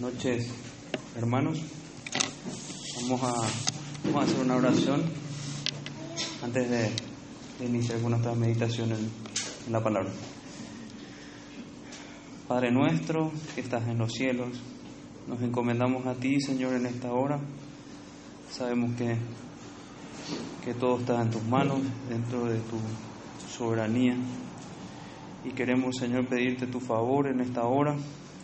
Noches, hermanos. Vamos a, vamos a hacer una oración antes de, de iniciar con nuestra meditación en, en la palabra. Padre nuestro que estás en los cielos, nos encomendamos a ti, Señor, en esta hora. Sabemos que, que todo está en tus manos, dentro de tu soberanía. Y queremos, Señor, pedirte tu favor en esta hora,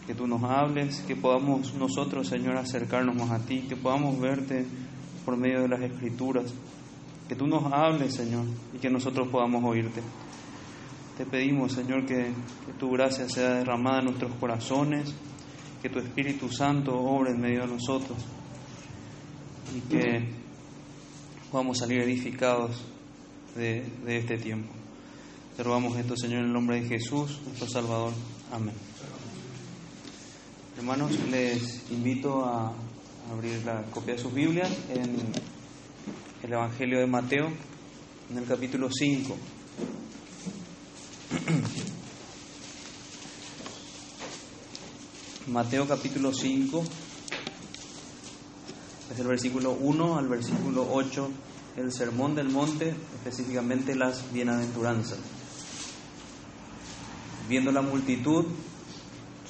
que tú nos hables, que podamos nosotros, Señor, acercarnos más a ti, que podamos verte por medio de las escrituras, que tú nos hables, Señor, y que nosotros podamos oírte. Te pedimos, Señor, que, tu gracia sea derramada en nuestros corazones, que tu Espíritu Santo obre en medio de nosotros y que podamos salir edificados de, de este tiempo. Te rogamos esto, Señor, en el nombre de Jesús, nuestro Salvador. Amén. Hermanos, les invito a abrir la copia de sus Biblias en el Evangelio de Mateo, en el capítulo 5. Mateo capítulo 5, desde el versículo 1 al versículo 8, el sermón del monte, específicamente las bienaventuranzas. Viendo la multitud,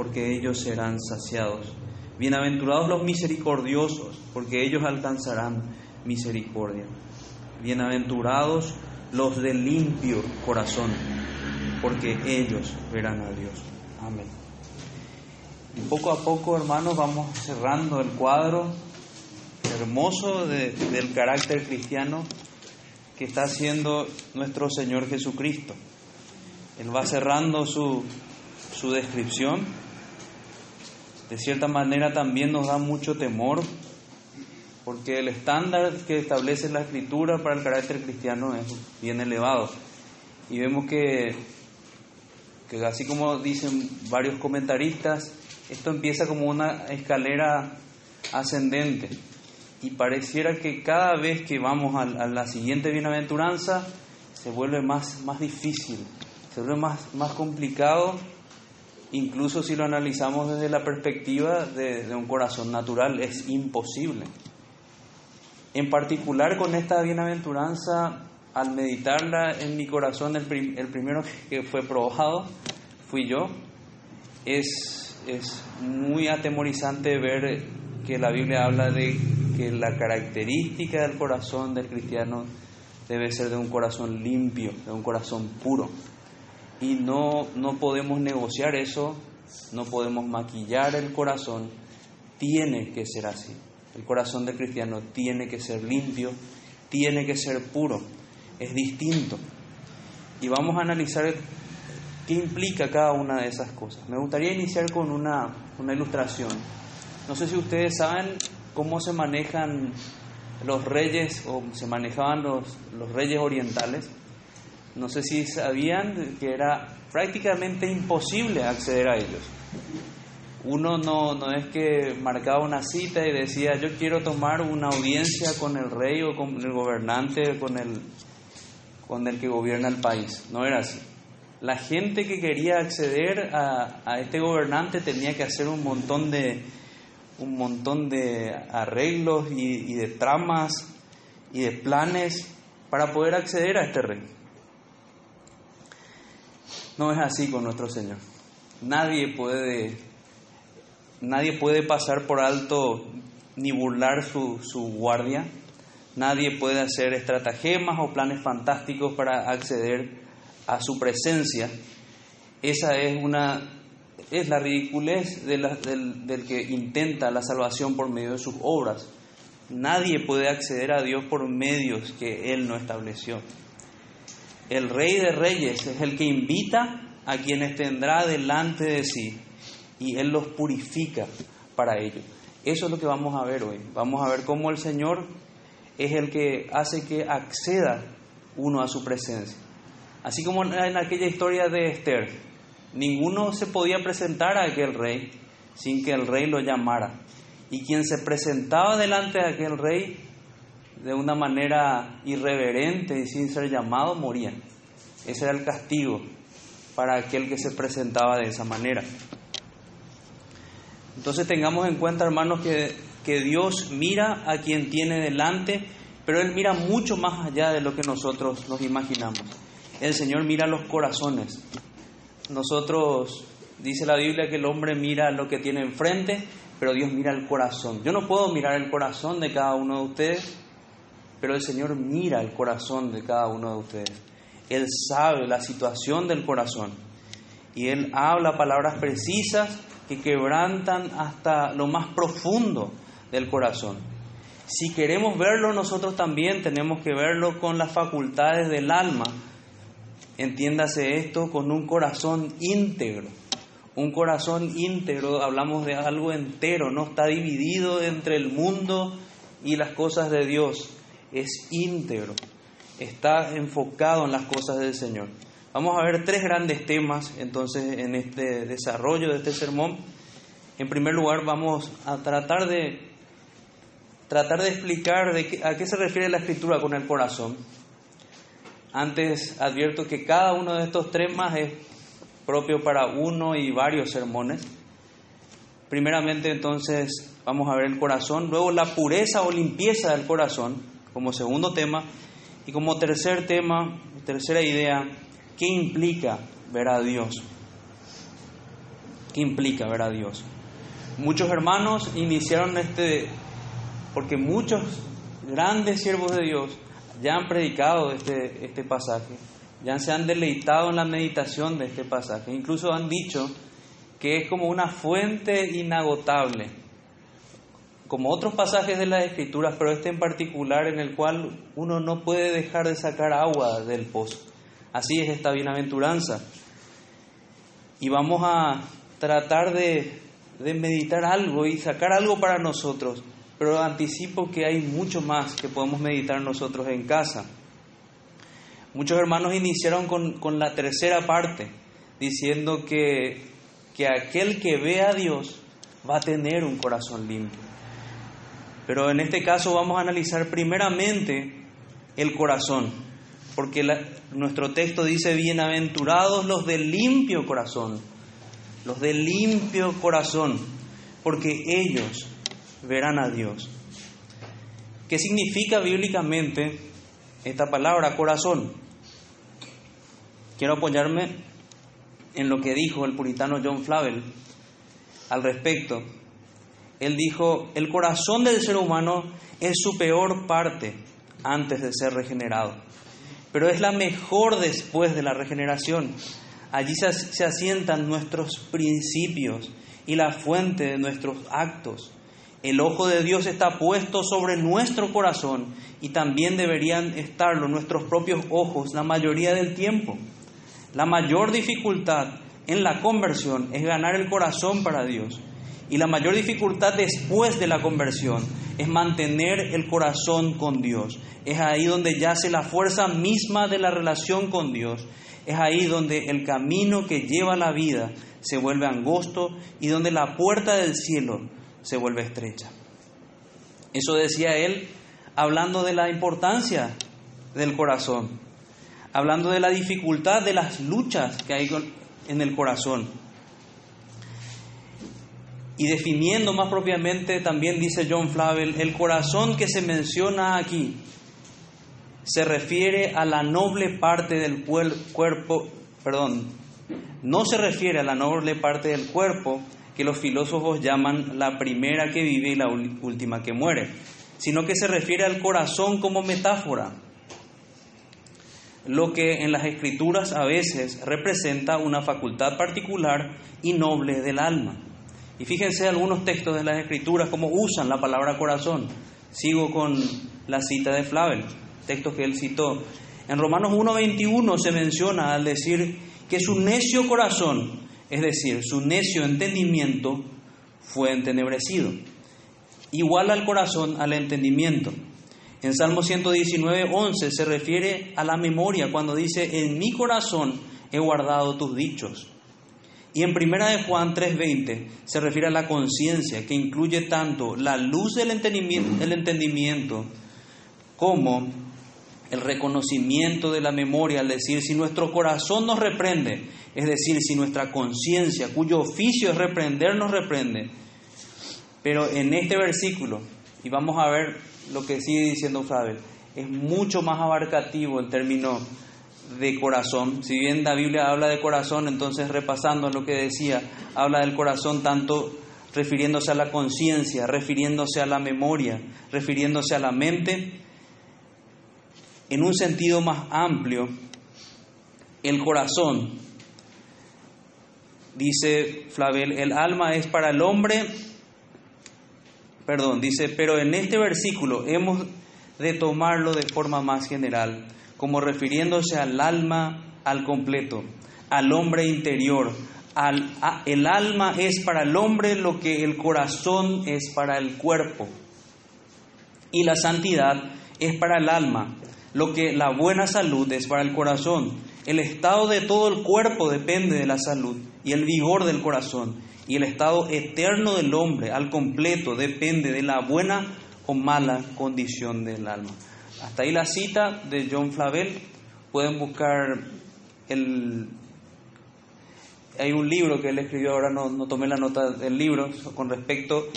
porque ellos serán saciados. Bienaventurados los misericordiosos, porque ellos alcanzarán misericordia. Bienaventurados los de limpio corazón, porque ellos verán a Dios. Amén. Y poco a poco, hermanos, vamos cerrando el cuadro hermoso de, del carácter cristiano que está haciendo nuestro Señor Jesucristo. Él va cerrando su, su descripción. De cierta manera también nos da mucho temor, porque el estándar que establece la escritura para el carácter cristiano es bien elevado. Y vemos que, que así como dicen varios comentaristas, esto empieza como una escalera ascendente y pareciera que cada vez que vamos a, la siguiente bienaventuranza se vuelve más, más difícil, se vuelve más, más complicado, incluso si lo analizamos desde la perspectiva de, un corazón natural, es imposible. En particular con esta bienaventuranza, al meditarla en mi corazón, el primero que fue probado fui yo, es, es muy atemorizante ver que la Biblia habla de que la característica del corazón del cristiano debe ser de un corazón limpio, de un corazón puro. Y no, no podemos negociar eso, no podemos maquillar el corazón, tiene que ser así. El corazón del cristiano tiene que ser limpio, tiene que ser puro, es distinto. Y vamos a analizar qué implica cada una de esas cosas. Me gustaría iniciar con una, una ilustración. No sé si ustedes saben cómo se manejan los reyes o se manejaban los, los reyes orientales. No sé si sabían que era prácticamente imposible acceder a ellos. Uno no, no es que marcaba una cita y decía yo quiero tomar una audiencia con el rey o con el gobernante, con el, con el que gobierna el país. No era así. La gente que quería acceder a, este gobernante tenía que hacer un montón de, un montón de arreglos y, de tramas y de planes para poder acceder a este rey. No es así con nuestro Señor. Nadie puede, nadie puede pasar por alto ni burlar su, su guardia. Nadie puede hacer estratagemas o planes fantásticos para acceder a su presencia. Esa es una es la ridiculez del, del, que intenta la salvación por medio de sus obras. Nadie puede acceder a Dios por medios que Él no estableció. El Rey de Reyes es el que invita a quienes tendrá delante de sí y Él los purifica para ello. Eso es lo que vamos a ver hoy. Vamos a ver cómo el Señor es el que hace que acceda uno a su presencia. Así como en aquella historia de Esther, ninguno se podía presentar a aquel rey sin que el rey lo llamara. Y quien se presentaba delante de aquel rey de una manera irreverente y sin ser llamado, moría. Ese era el castigo para aquel que se presentaba de esa manera. Entonces tengamos en cuenta, hermanos, que, que Dios mira a quien tiene delante, pero Él mira mucho más allá de lo que nosotros nos imaginamos. El Señor mira los corazones. Nosotros, dice la Biblia, que el hombre mira lo que tiene enfrente, pero Dios mira el corazón. Yo no puedo mirar el corazón de cada uno de ustedes, pero el Señor mira el corazón de cada uno de ustedes. Él sabe la situación del corazón y Él habla palabras precisas que quebrantan hasta lo más profundo del corazón. Si queremos verlo nosotros también tenemos que verlo con las facultades del alma. Entiéndase esto con un corazón íntegro. Un corazón íntegro, hablamos de algo entero, no está dividido entre el mundo y las cosas de Dios es íntegro, está enfocado en las cosas del Señor. Vamos a ver tres grandes temas entonces en este desarrollo de este sermón. En primer lugar vamos a tratar de tratar de explicar a qué se refiere la escritura con el corazón. Antes advierto que cada uno de estos temas es propio para uno y varios sermones. Primeramente entonces vamos a ver el corazón, luego la pureza o limpieza del corazón, como segundo tema. Y como tercer tema, tercera idea, ¿qué implica ver a Dios? ¿Qué implica ver a Dios? Muchos hermanos iniciaron este, porque muchos grandes siervos de Dios ya han predicado este, este pasaje, ya se han deleitado en la meditación de este pasaje, incluso han dicho que es como una fuente inagotable como otros pasajes de las Escrituras, pero este en particular en el cual uno no puede dejar de sacar agua del pozo. Así es esta bienaventuranza. Y vamos a tratar de, meditar algo y sacar algo para nosotros, pero anticipo que hay mucho más que podemos meditar nosotros en casa. Muchos hermanos iniciaron con, con la tercera parte, diciendo que, que aquel que ve a Dios va a tener un corazón limpio. Pero en este caso vamos a analizar primeramente el corazón, porque nuestro texto dice, bienaventurados los de limpio corazón, los de limpio corazón, porque ellos verán a Dios. ¿Qué significa bíblicamente esta palabra corazón? Quiero apoyarme en lo que dijo el puritano John Flavel al respecto él dijo, el corazón del ser humano es su peor parte antes de ser regenerado, pero es la mejor después de la regeneración. Allí se, asientan nuestros principios y la fuente de nuestros actos. El ojo de Dios está puesto sobre nuestro corazón y también deberían estarlo nuestros propios ojos la mayoría del tiempo. La mayor dificultad en la conversión es ganar el corazón para Dios. Y la mayor dificultad después de la conversión es mantener el corazón con Dios. Es ahí donde yace la fuerza misma de la relación con Dios. Es ahí donde el camino que lleva la vida se vuelve angosto y donde la puerta del cielo se vuelve estrecha. Eso decía él hablando de la importancia del corazón, hablando de la dificultad de las luchas que hay en el corazón. Y definiendo más propiamente, también dice John Flavel, el corazón que se menciona aquí se refiere a la noble parte del cuerpo, perdón, no se refiere a la noble parte del cuerpo que los filósofos llaman la primera que vive y la última que muere, sino que se refiere al corazón como metáfora, lo que en las escrituras a veces representa una facultad particular y noble del alma. Y fíjense algunos textos de las Escrituras cómo usan la palabra corazón. Sigo con la cita de Flavel, texto que él citó. En Romanos 1.21 se menciona al decir que su necio corazón, es decir, su necio entendimiento, fue entenebrecido. Igual al corazón, al entendimiento. En Salmo 119, 11 se refiere a la memoria cuando dice, en mi corazón he guardado tus dichos. Y en Primera de Juan 3:20 se refiere a la conciencia, que incluye tanto la luz del entendimiento, como el reconocimiento de la memoria, al decir, si nuestro corazón nos reprende, es decir, si nuestra conciencia, cuyo oficio es reprender, nos reprende. Pero en este versículo, y vamos a ver lo que sigue diciendo Fabel, es mucho más abarcativo el término de corazón. Si bien la Biblia habla de corazón, entonces repasando lo que decía, habla del corazón tanto refiriéndose a la conciencia, refiriéndose a la memoria, refiriéndose a la mente. En un sentido más amplio, el corazón, dice Flavel, el alma es para el hombre, perdón, dice, pero en este versículo hemos de tomarlo de forma más general como refiriéndose al alma al completo, al hombre interior. El alma es para el hombre lo que el corazón es para el cuerpo. Y la santidad es para el alma, lo que la buena salud es para el corazón. El estado de todo el cuerpo depende de la salud y el vigor del corazón. Y el estado eterno del hombre al completo depende de la buena o mala condición del alma. Hasta ahí la cita de John Flavel. Pueden buscar el... Hay un libro que él escribió, ahora no, tomé la nota del libro, con respecto...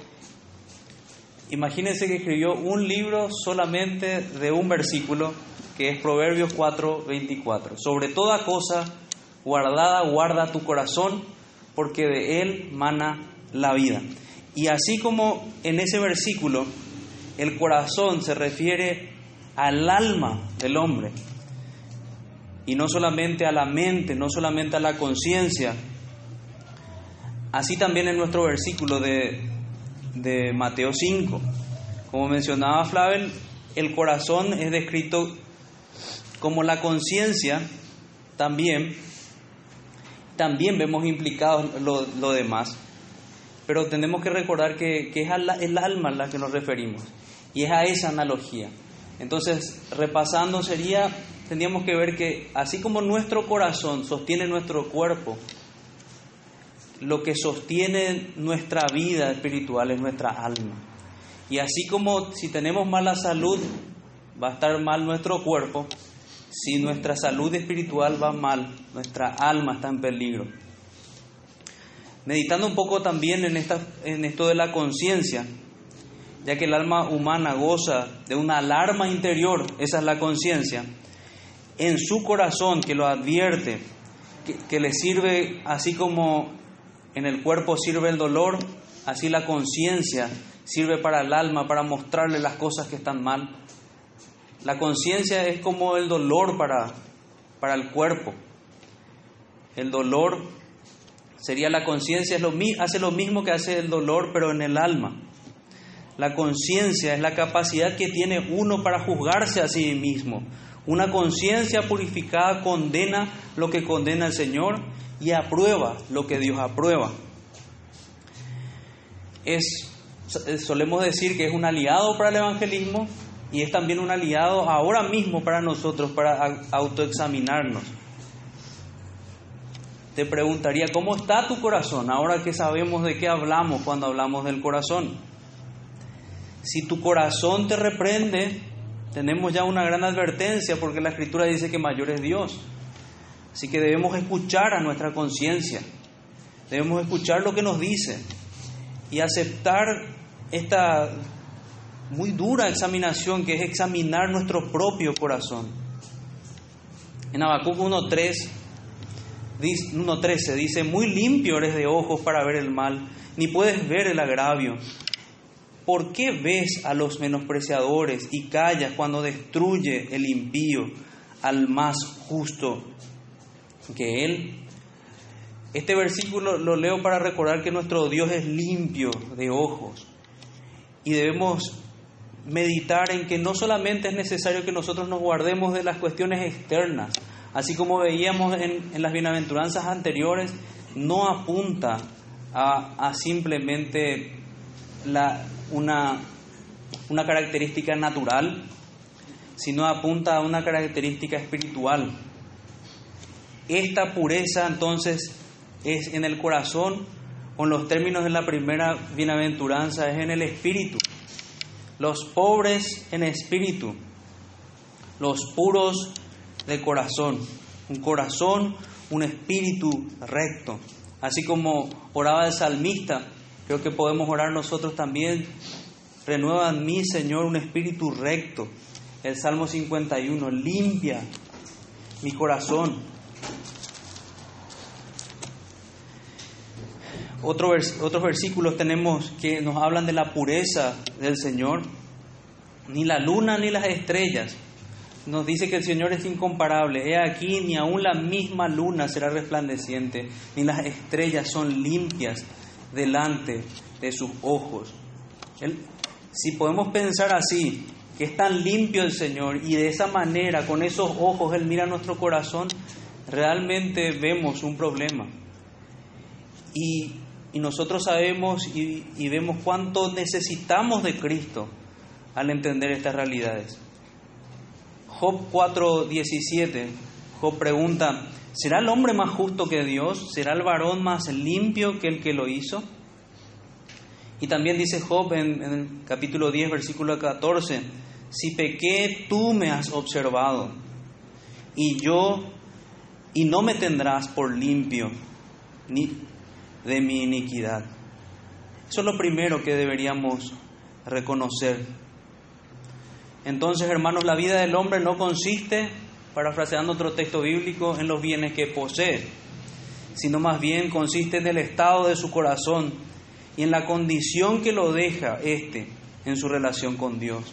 Imagínense que escribió un libro solamente de un versículo, que es Proverbios 4, 24. Sobre toda cosa guardada, guarda tu corazón, porque de él mana la vida. Y así como en ese versículo el corazón se refiere al alma del hombre. Y no solamente a la mente, no solamente a la conciencia. Así también en nuestro versículo de, de Mateo 5. Como mencionaba Flavel, el corazón es descrito como la conciencia también. También vemos implicados lo, lo demás. Pero tenemos que recordar que, que es el alma a la que nos referimos. Y es a esa analogía. Entonces, repasando sería, tendríamos que ver que así como nuestro corazón sostiene nuestro cuerpo, lo que sostiene nuestra vida espiritual es nuestra alma. Y así como si tenemos mala salud, va a estar mal nuestro cuerpo, si nuestra salud espiritual va mal, nuestra alma está en peligro. Meditando un poco también en, esta, en esto de la conciencia, ya que el alma humana goza de una alarma interior, esa es la conciencia, en su corazón que lo advierte, que, le sirve, así como en el cuerpo sirve el dolor, así la conciencia sirve para el alma, para mostrarle las cosas que están mal. La conciencia es como el dolor para, para el cuerpo. El dolor sería la conciencia, hace lo mismo que hace el dolor, pero en el alma. La conciencia es la capacidad que tiene uno para juzgarse a sí mismo. Una conciencia purificada condena lo que condena el Señor y aprueba lo que Dios aprueba. Es, solemos decir que es un aliado para el evangelismo y es también un aliado ahora mismo para nosotros, para autoexaminarnos. Te preguntaría, ¿cómo está tu corazón ahora que sabemos de qué hablamos cuando hablamos del corazón? Si tu corazón te reprende, tenemos ya una gran advertencia porque la escritura dice que mayor es Dios. Así que debemos escuchar a nuestra conciencia, debemos escuchar lo que nos dice y aceptar esta muy dura examinación que es examinar nuestro propio corazón. En Habacuc 1.3 1.13 dice, muy limpio eres de ojos para ver el mal, ni puedes ver el agravio. ¿Por qué ves a los menospreciadores y callas cuando destruye el impío al más justo que él? Este versículo lo leo para recordar que nuestro Dios es limpio de ojos y debemos meditar en que no solamente es necesario que nosotros nos guardemos de las cuestiones externas, así como veíamos en, las bienaventuranzas anteriores, no apunta a simplemente la, una, una característica natural, sino apunta a una característica espiritual. Esta pureza entonces es en el corazón, con los términos de la primera bienaventuranza, es en el espíritu. Los pobres en espíritu, los puros de corazón, un corazón, un espíritu recto. Así como oraba el salmista, creo que podemos orar nosotros también. Renueva en mí, Señor, un espíritu recto. El Salmo 51, limpia mi corazón. otros versículos tenemos que nos hablan de la pureza del Señor. Ni la luna ni las estrellas nos dice que el Señor es incomparable. He aquí, ni aun la misma luna será resplandeciente, ni las estrellas son limpias delante de sus ojos. si podemos pensar así, que es tan limpio el Señor y de esa manera, con esos ojos, Él mira nuestro corazón, realmente vemos un problema. Y, nosotros sabemos y, y vemos cuánto necesitamos de Cristo al entender estas realidades. Job 4:17, Job pregunta, ¿será el hombre más justo que Dios? ¿Será el varón más limpio que el que lo hizo? Y también dice Job en, el capítulo 10, versículo 14, si pequé, tú me has observado, y yo, y no me tendrás por limpio ni de mi iniquidad. Eso es lo primero que deberíamos reconocer entonces, hermanos, la vida del hombre no consiste, parafraseando otro texto bíblico, en los bienes que posee, sino más bien consiste en el estado de su corazón y en la condición que lo deja éste en su relación con Dios.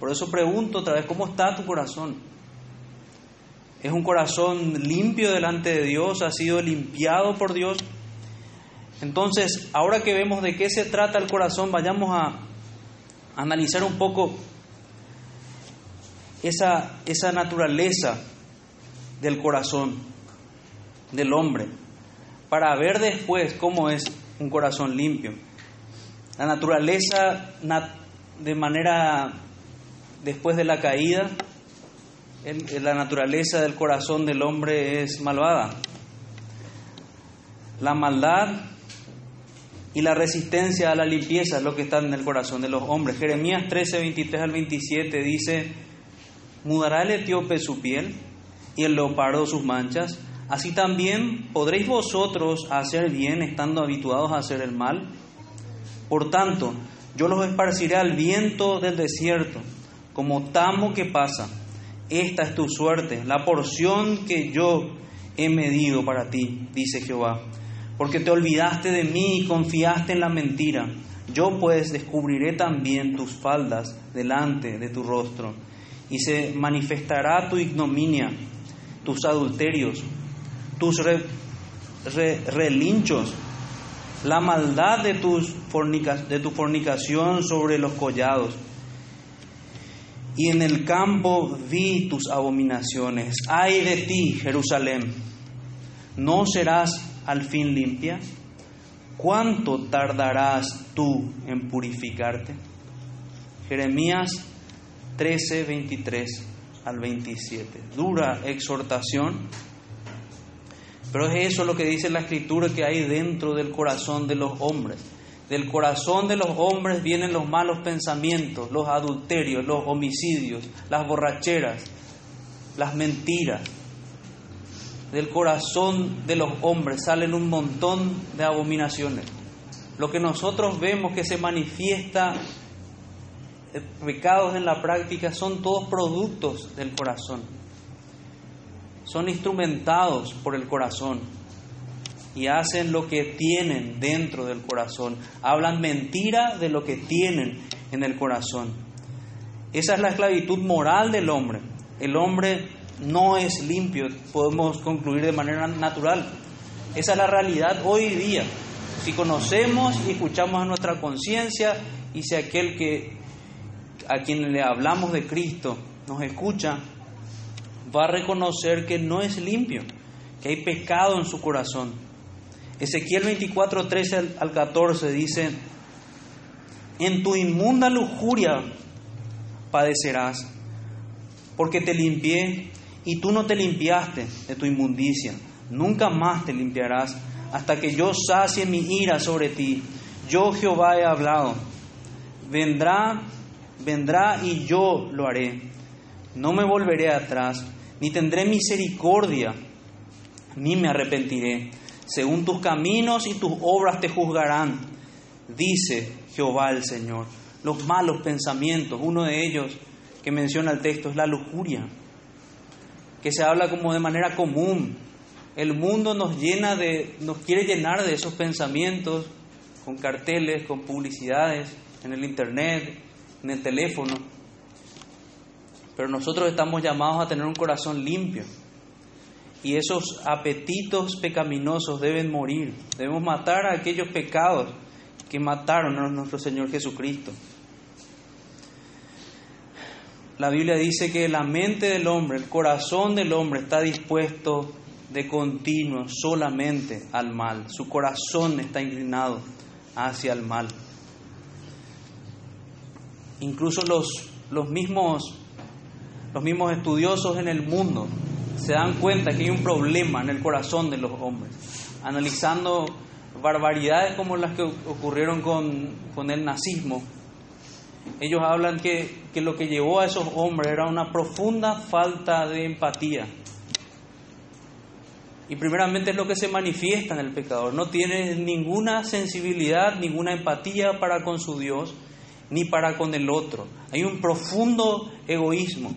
Por eso pregunto otra vez, ¿cómo está tu corazón? ¿Es un corazón limpio delante de Dios? ¿Ha sido limpiado por Dios? Entonces, ahora que vemos de qué se trata el corazón, vayamos a analizar un poco esa, esa naturaleza del corazón del hombre para ver después cómo es un corazón limpio. La naturaleza de manera después de la caída, la naturaleza del corazón del hombre es malvada. La maldad y la resistencia a la limpieza es lo que está en el corazón de los hombres. Jeremías 13, 23 al 27 dice, mudará el etíope su piel y el leopardo sus manchas. Así también podréis vosotros hacer bien estando habituados a hacer el mal. Por tanto, yo los esparciré al viento del desierto, como tamo que pasa. Esta es tu suerte, la porción que yo he medido para ti, dice Jehová. Porque te olvidaste de mí y confiaste en la mentira. Yo pues descubriré también tus faldas delante de tu rostro y se manifestará tu ignominia, tus adulterios, tus relinchos, la maldad de, tus de tu fornicación sobre los collados. Y en el campo vi tus abominaciones. Ay de ti, Jerusalén, ¿no serás al fin limpia? ¿Cuánto tardarás tú en purificarte? Jeremías 13, 23 al 27. Dura exhortación, pero es eso lo que dice la escritura que hay dentro del corazón de los hombres. Del corazón de los hombres vienen los malos pensamientos, los adulterios, los homicidios, las borracheras, las mentiras. Del corazón de los hombres salen un montón de abominaciones. Lo que nosotros vemos que se manifiesta pecados en la práctica son todos productos del corazón. Son instrumentados por el corazón y hacen lo que tienen dentro del corazón. Hablan mentira de lo que tienen en el corazón. Esa es la esclavitud moral del hombre. El hombre no es limpio, podemos concluir de manera natural. Esa es la realidad hoy día. Si conocemos y escuchamos a nuestra conciencia y si aquel que a quien le hablamos de Cristo nos escucha, va a reconocer que no es limpio, que hay pecado en su corazón. Ezequiel 24, 13 al 14 dice, en tu inmunda lujuria padecerás, porque te limpié y tú no te limpiaste de tu inmundicia. Nunca más te limpiarás hasta que yo sacie mi ira sobre ti. Yo Jehová he hablado. Vendrá, vendrá y yo lo haré. No me volveré atrás, ni tendré misericordia, ni me arrepentiré. Según tus caminos y tus obras te juzgarán, dice Jehová el Señor. Los malos pensamientos, uno de ellos que menciona el texto es la lujuria, que se habla como de manera común. El mundo nos llena de, nos quiere llenar de esos pensamientos con carteles, con publicidades, en el internet, en el teléfono. Pero nosotros estamos llamados a tener un corazón limpio. Y esos apetitos pecaminosos deben morir. Debemos matar a aquellos pecados que mataron a nuestro Señor Jesucristo. La Biblia dice que la mente del hombre, el corazón del hombre está dispuesto de continuo solamente al mal. Su corazón está inclinado hacia el mal. Incluso los, los, mismos, los mismos estudiosos en el mundo se dan cuenta que hay un problema en el corazón de los hombres. Analizando barbaridades como las que ocurrieron con, con el nazismo, ellos hablan que, que lo que llevó a esos hombres era una profunda falta de empatía. Y primeramente es lo que se manifiesta en el pecador. No tiene ninguna sensibilidad, ninguna empatía para con su Dios, ni para con el otro. Hay un profundo egoísmo.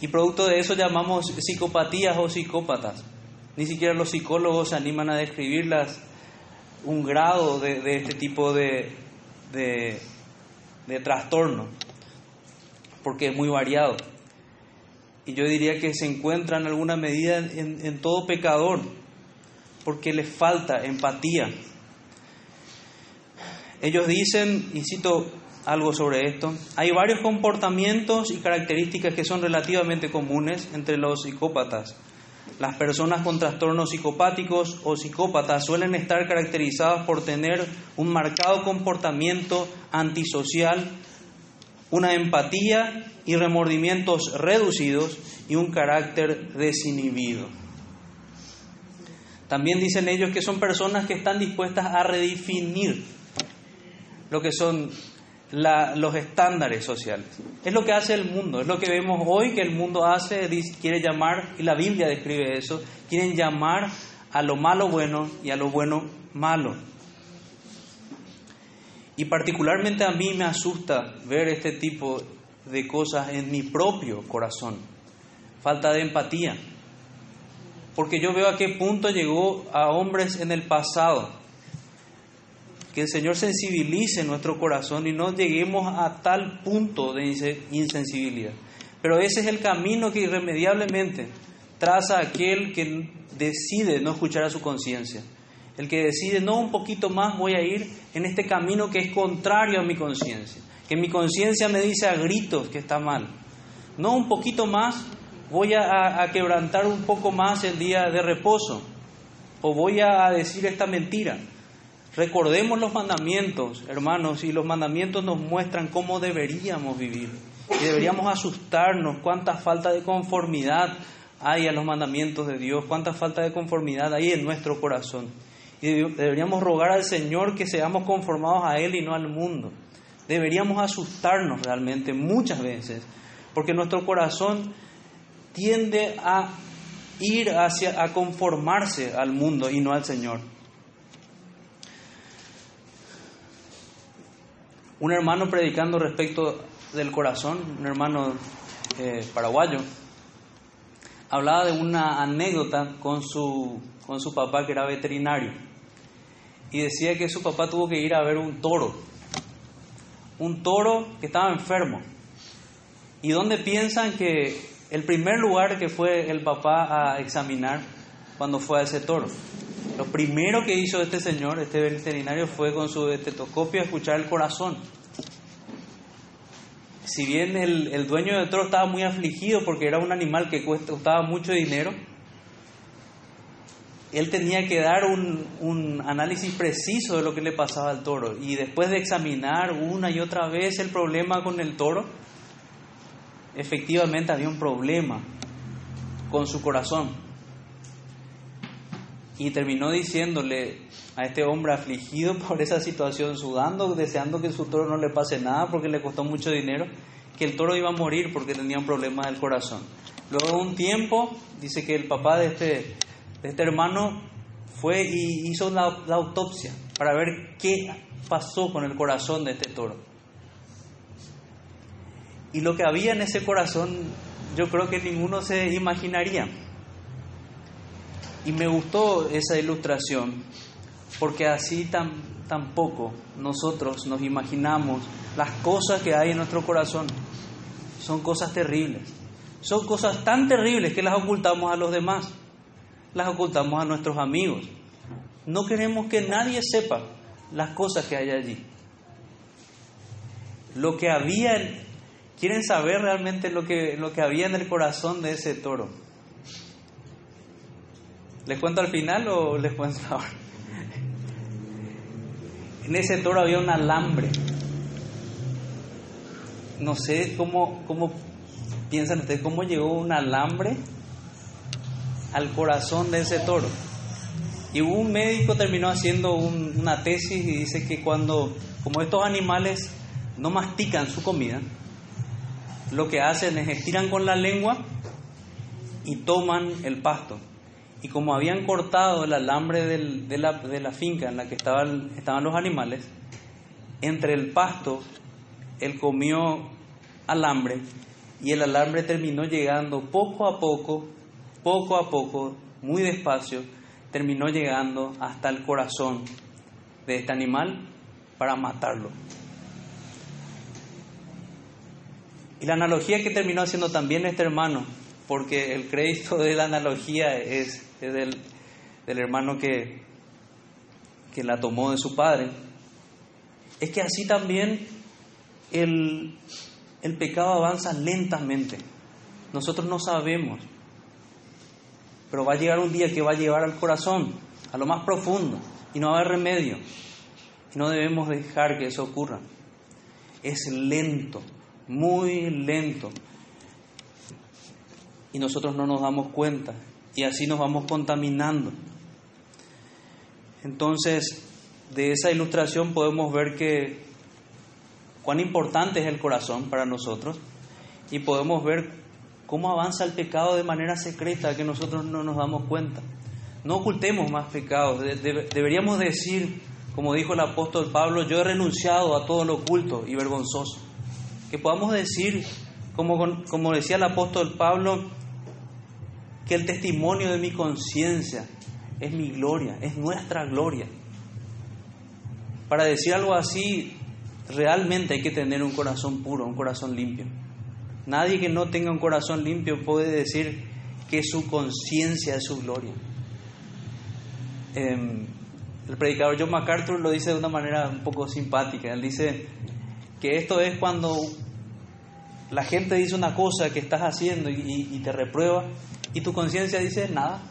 Y producto de eso llamamos psicopatías o psicópatas. Ni siquiera los psicólogos se animan a describirlas un grado de, este tipo de, de, de trastorno, porque es muy variado. Y yo diría que se encuentra en alguna medida en, en todo pecador, porque le falta empatía. Ellos dicen, y cito algo sobre esto, hay varios comportamientos y características que son relativamente comunes entre los psicópatas. Las personas con trastornos psicopáticos o psicópatas suelen estar caracterizadas por tener un marcado comportamiento antisocial, una empatía y remordimientos reducidos y un carácter desinhibido. También dicen ellos que son personas que están dispuestas a redefinir lo que son los estándares sociales. Es lo que hace el mundo, es lo que vemos hoy que el mundo hace, quiere llamar, y la Biblia describe eso, quieren llamar a lo malo bueno y a lo bueno malo. Y particularmente a mí me asusta ver este tipo de cosas en mi propio corazón. Falta de empatía. Porque yo veo a qué punto llegó a hombres en el pasado. Que el Señor sensibilice nuestro corazón y no lleguemos a tal punto de insensibilidad. Pero ese es el camino que irremediablemente traza aquel que decide no escuchar a su conciencia el que decide, no, un poquito más voy a ir en este camino que es contrario a mi conciencia, que mi conciencia me dice a gritos que está mal. No, un poquito más voy a, quebrantar un poco más el día de reposo, o voy a decir esta mentira. Recordemos los mandamientos, hermanos, y los mandamientos nos muestran cómo deberíamos vivir. Y deberíamos asustarnos cuánta falta de conformidad hay a los mandamientos de Dios, cuánta falta de conformidad hay en nuestro corazón. Y deberíamos rogar al Señor que seamos conformados a Él y no al mundo. Deberíamos asustarnos realmente muchas veces, porque nuestro corazón tiende a ir hacia, a conformarse al mundo y no al Señor. Un hermano predicando respecto del corazón, un hermano eh, paraguayo, hablaba de una anécdota con su, con su papá que era veterinario y decía que su papá tuvo que ir a ver un toro, un toro que estaba enfermo. ¿Y dónde piensan que el primer lugar que fue el papá a examinar cuando fue a ese toro? Lo primero que hizo este señor, este veterinario, fue con su estetoscopio escuchar el corazón. Si bien el, el dueño del toro estaba muy afligido porque era un animal que costaba mucho dinero, él tenía que dar un, un, análisis preciso de lo que le pasaba al toro. Y después de examinar una y otra vez el problema con el toro, efectivamente había un problema con su corazón. Y terminó diciéndole a este hombre afligido por esa situación, sudando, deseando que su toro no le pase nada porque le costó mucho dinero, que el toro iba a morir porque tenía un problema del corazón. Luego de un tiempo, dice que el papá de este, este hermano fue y hizo la autopsia para ver qué pasó con el corazón de este toro. Y lo que había en ese corazón, yo creo que ninguno se imaginaría. Y me gustó esa ilustración, porque así tan, tampoco nosotros nos imaginamos las cosas que hay en nuestro corazón. Son cosas terribles. Son cosas tan terribles que las ocultamos a los demás, las ocultamos a nuestros amigos. No queremos que nadie sepa las cosas que hay allí. Lo que había, quieren saber realmente lo que, lo que había en el corazón de ese toro. ¿Les cuento al final o les cuento ahora? En ese toro había un alambre. No sé cómo, cómo piensan ustedes, cómo llegó un alambre al corazón de ese toro. Y un médico terminó haciendo una tesis y dice que cuando, como estos animales no mastican su comida, lo que hacen es estiran con la lengua y toman el pasto. Y como habían cortado el alambre de, la, finca en la que estaban, estaban los animales, entre el pasto él comió alambre y el alambre terminó llegando poco a poco, poco a poco, muy despacio, terminó llegando hasta el corazón de este animal para matarlo. Y la analogía que terminó haciendo también este hermano, porque el crédito de la analogía es, del, hermano que, que la tomó de su padre, es que así también el, el pecado avanza lentamente. Nosotros no sabemos, pero va a llegar un día que va a llevar al corazón, a lo más profundo, y no va a haber remedio. Y no debemos dejar que eso ocurra. Es lento, muy lento. Y nosotros no nos damos cuenta. Y así nos vamos contaminando. Entonces, de esa ilustración podemos ver que cuán importante es el corazón para nosotros y podemos ver cómo avanza el pecado de manera secreta que nosotros no nos damos cuenta. No ocultemos más pecados. deberíamos decir, como dijo el apóstol Pablo, yo he renunciado a todo lo oculto y vergonzoso que podamos decir, como, como decía el apóstol Pablo, que el testimonio de mi conciencia es mi gloria, es nuestra gloria. Para decir algo así, realmente hay que tener un corazón puro, un corazón limpio. Nadie que no tenga un corazón limpio puede decir que su conciencia es su gloria. Em, el predicador John MacArthur lo dice de una manera un poco simpática. Él dice que esto es cuando la gente dice una cosa que estás haciendo y, te reprueba y tu conciencia dice nada,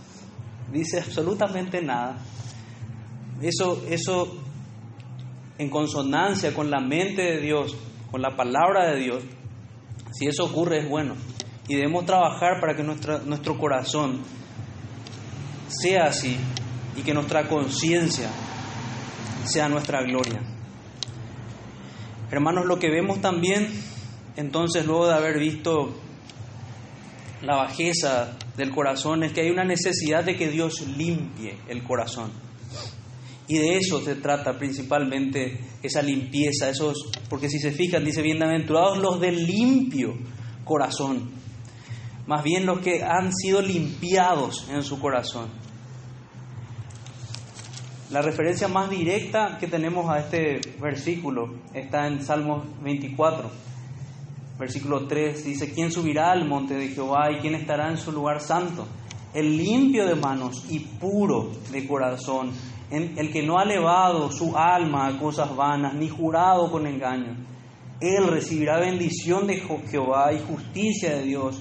dice absolutamente nada. Eso, eso en consonancia con la mente de Dios, con la palabra de Dios, si eso ocurre es bueno. Y debemos trabajar para que nuestro corazón sea así y que nuestra conciencia sea nuestra gloria. Hermanos, lo que vemos también entonces, luego de haber visto la bajeza del corazón, es que hay una necesidad de que Dios limpie el corazón. Y de eso se trata principalmente esa limpieza, esos, porque si se fijan, dice, bienaventurados los del limpio corazón, más bien los que han sido limpiados en su corazón. La referencia más directa que tenemos a este versículo está en Salmos 24 Versículo 3 dice, ¿quién subirá al monte de Jehová y quién estará en su lugar santo? El limpio de manos y puro de corazón, el que no ha elevado su alma a cosas vanas, ni jurado con engaño. Él recibirá bendición de Jehová y justicia de Dios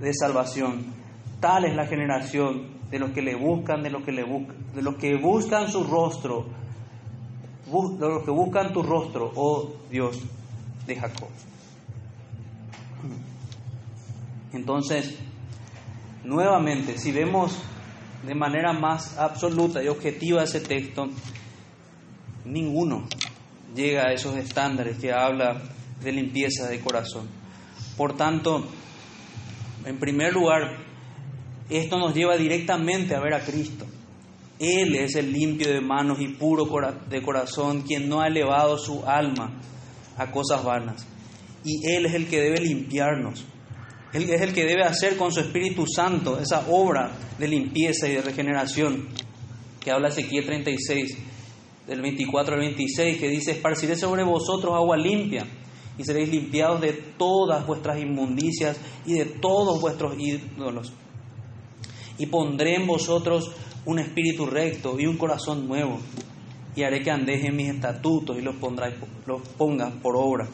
de salvación. Tal es la generación de los que le buscan, de los que le buscan, de los que buscan su rostro, de los que buscan tu rostro, oh Dios de Jacob. Entonces, nuevamente, si vemos de manera más absoluta y objetiva ese texto, ninguno llega a esos estándares que habla de limpieza de corazón. Por tanto, en primer lugar, esto nos lleva directamente a ver a Cristo. Él es el limpio de manos y puro de corazón, quien no ha elevado su alma a cosas vanas. Y Él es el que debe limpiarnos. Él es el que debe hacer con su Espíritu Santo esa obra de limpieza y de regeneración que habla Ezequiel 36, del 24 al 26, que dice, esparciré sobre vosotros agua limpia y seréis limpiados de todas vuestras inmundicias y de todos vuestros ídolos y pondré en vosotros un espíritu recto y un corazón nuevo, y haré que andéis en mis estatutos y los, los pongas por obra.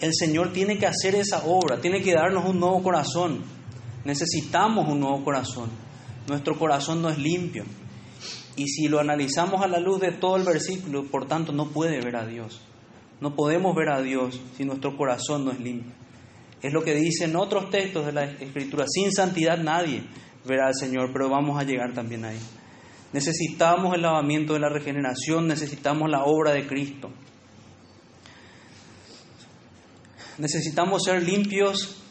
El Señor tiene que hacer esa obra, tiene que darnos un nuevo corazón. Necesitamos un nuevo corazón. Nuestro corazón no es limpio. Y si lo analizamos a la luz de todo el versículo, por tanto no puede ver a Dios. No podemos ver a Dios si nuestro corazón no es limpio. Es lo que dicen otros textos de la Escritura. Sin santidad nadie verá al Señor, pero vamos a llegar también ahí. Necesitamos el lavamiento de la regeneración, necesitamos la obra de Cristo. Necesitamos ser limpios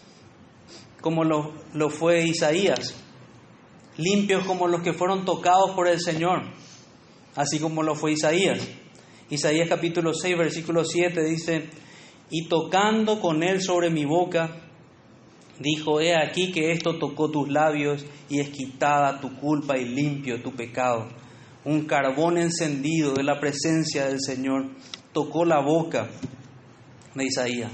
como lo, lo fue Isaías, limpios como los que fueron tocados por el Señor, así como lo fue Isaías. Isaías capítulo 6, versículo 7 dice, y tocando con él sobre mi boca, Dijo, he aquí que esto tocó tus labios y es quitada tu culpa y limpio tu pecado. Un carbón encendido de la presencia del Señor tocó la boca de Isaías.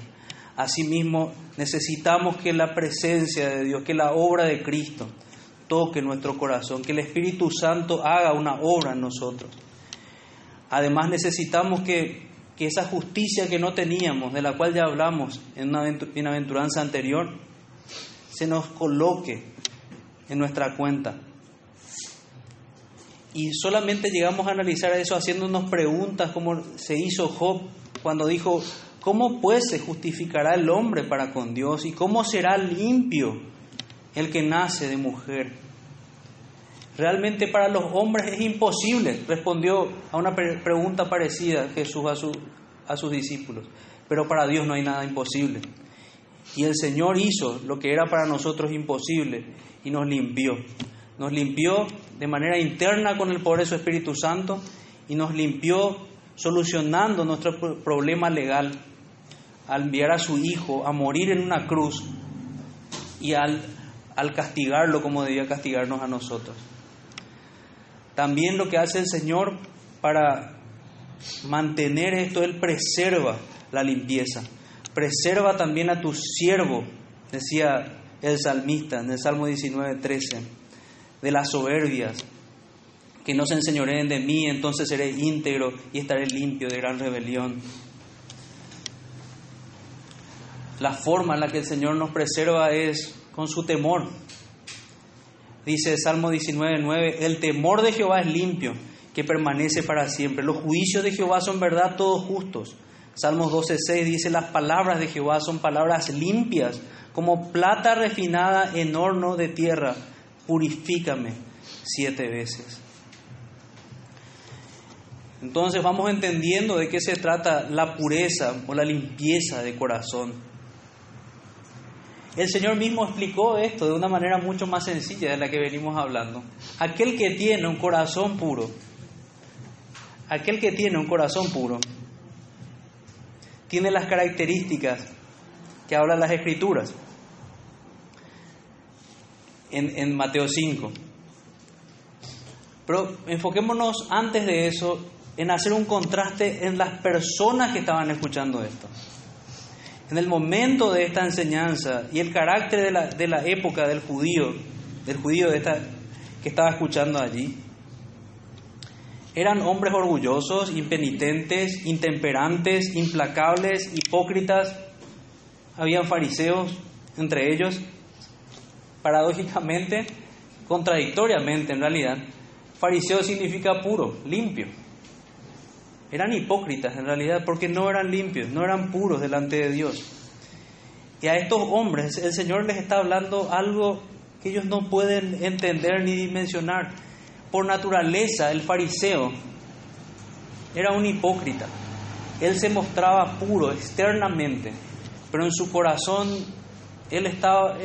Asimismo, necesitamos que la presencia de Dios, que la obra de Cristo toque nuestro corazón, que el Espíritu Santo haga una obra en nosotros. Además, necesitamos que, que esa justicia que no teníamos, de la cual ya hablamos en una bienaventuranza anterior, se nos coloque en nuestra cuenta. Y solamente llegamos a analizar eso haciéndonos preguntas como se hizo Job cuando dijo, ¿cómo pues se justificará el hombre para con Dios y cómo será limpio el que nace de mujer? Realmente para los hombres es imposible, respondió a una pregunta parecida Jesús a, a sus discípulos, pero para Dios no hay nada imposible. Y el Señor hizo lo que era para nosotros imposible y nos limpió. Nos limpió de manera interna con el poder de su Espíritu Santo y nos limpió solucionando nuestro problema legal al enviar a su Hijo a morir en una cruz y al, al castigarlo como debía castigarnos a nosotros. También lo que hace el Señor para mantener esto, Él preserva la limpieza. Preserva también a tu siervo, decía el salmista en el Salmo 19, 13, de las soberbias, que no se enseñoreen de mí, entonces seré íntegro y estaré limpio de gran rebelión. La forma en la que el Señor nos preserva es con su temor. Dice Salmo 19, 9, el temor de Jehová es limpio, que permanece para siempre. Los juicios de Jehová son verdad, todos justos. Salmos 12.6 dice, las palabras de Jehová son palabras limpias, como plata refinada en horno de tierra, purifícame siete veces. Entonces vamos entendiendo de qué se trata la pureza o la limpieza de corazón. El Señor mismo explicó esto de una manera mucho más sencilla de la que venimos hablando. Aquel que tiene un corazón puro, aquel que tiene un corazón puro, tiene las características que hablan las escrituras en, en Mateo 5. Pero enfoquémonos antes de eso en hacer un contraste en las personas que estaban escuchando esto. En el momento de esta enseñanza y el carácter de la, de la época del judío, del judío de esta, que estaba escuchando allí, eran hombres orgullosos, impenitentes, intemperantes, implacables, hipócritas. Habían fariseos entre ellos. Paradójicamente, contradictoriamente en realidad, fariseo significa puro, limpio. Eran hipócritas en realidad porque no eran limpios, no eran puros delante de Dios. Y a estos hombres el Señor les está hablando algo que ellos no pueden entender ni dimensionar. Por naturaleza, el fariseo era un hipócrita. Él se mostraba puro externamente, pero en su corazón él estaba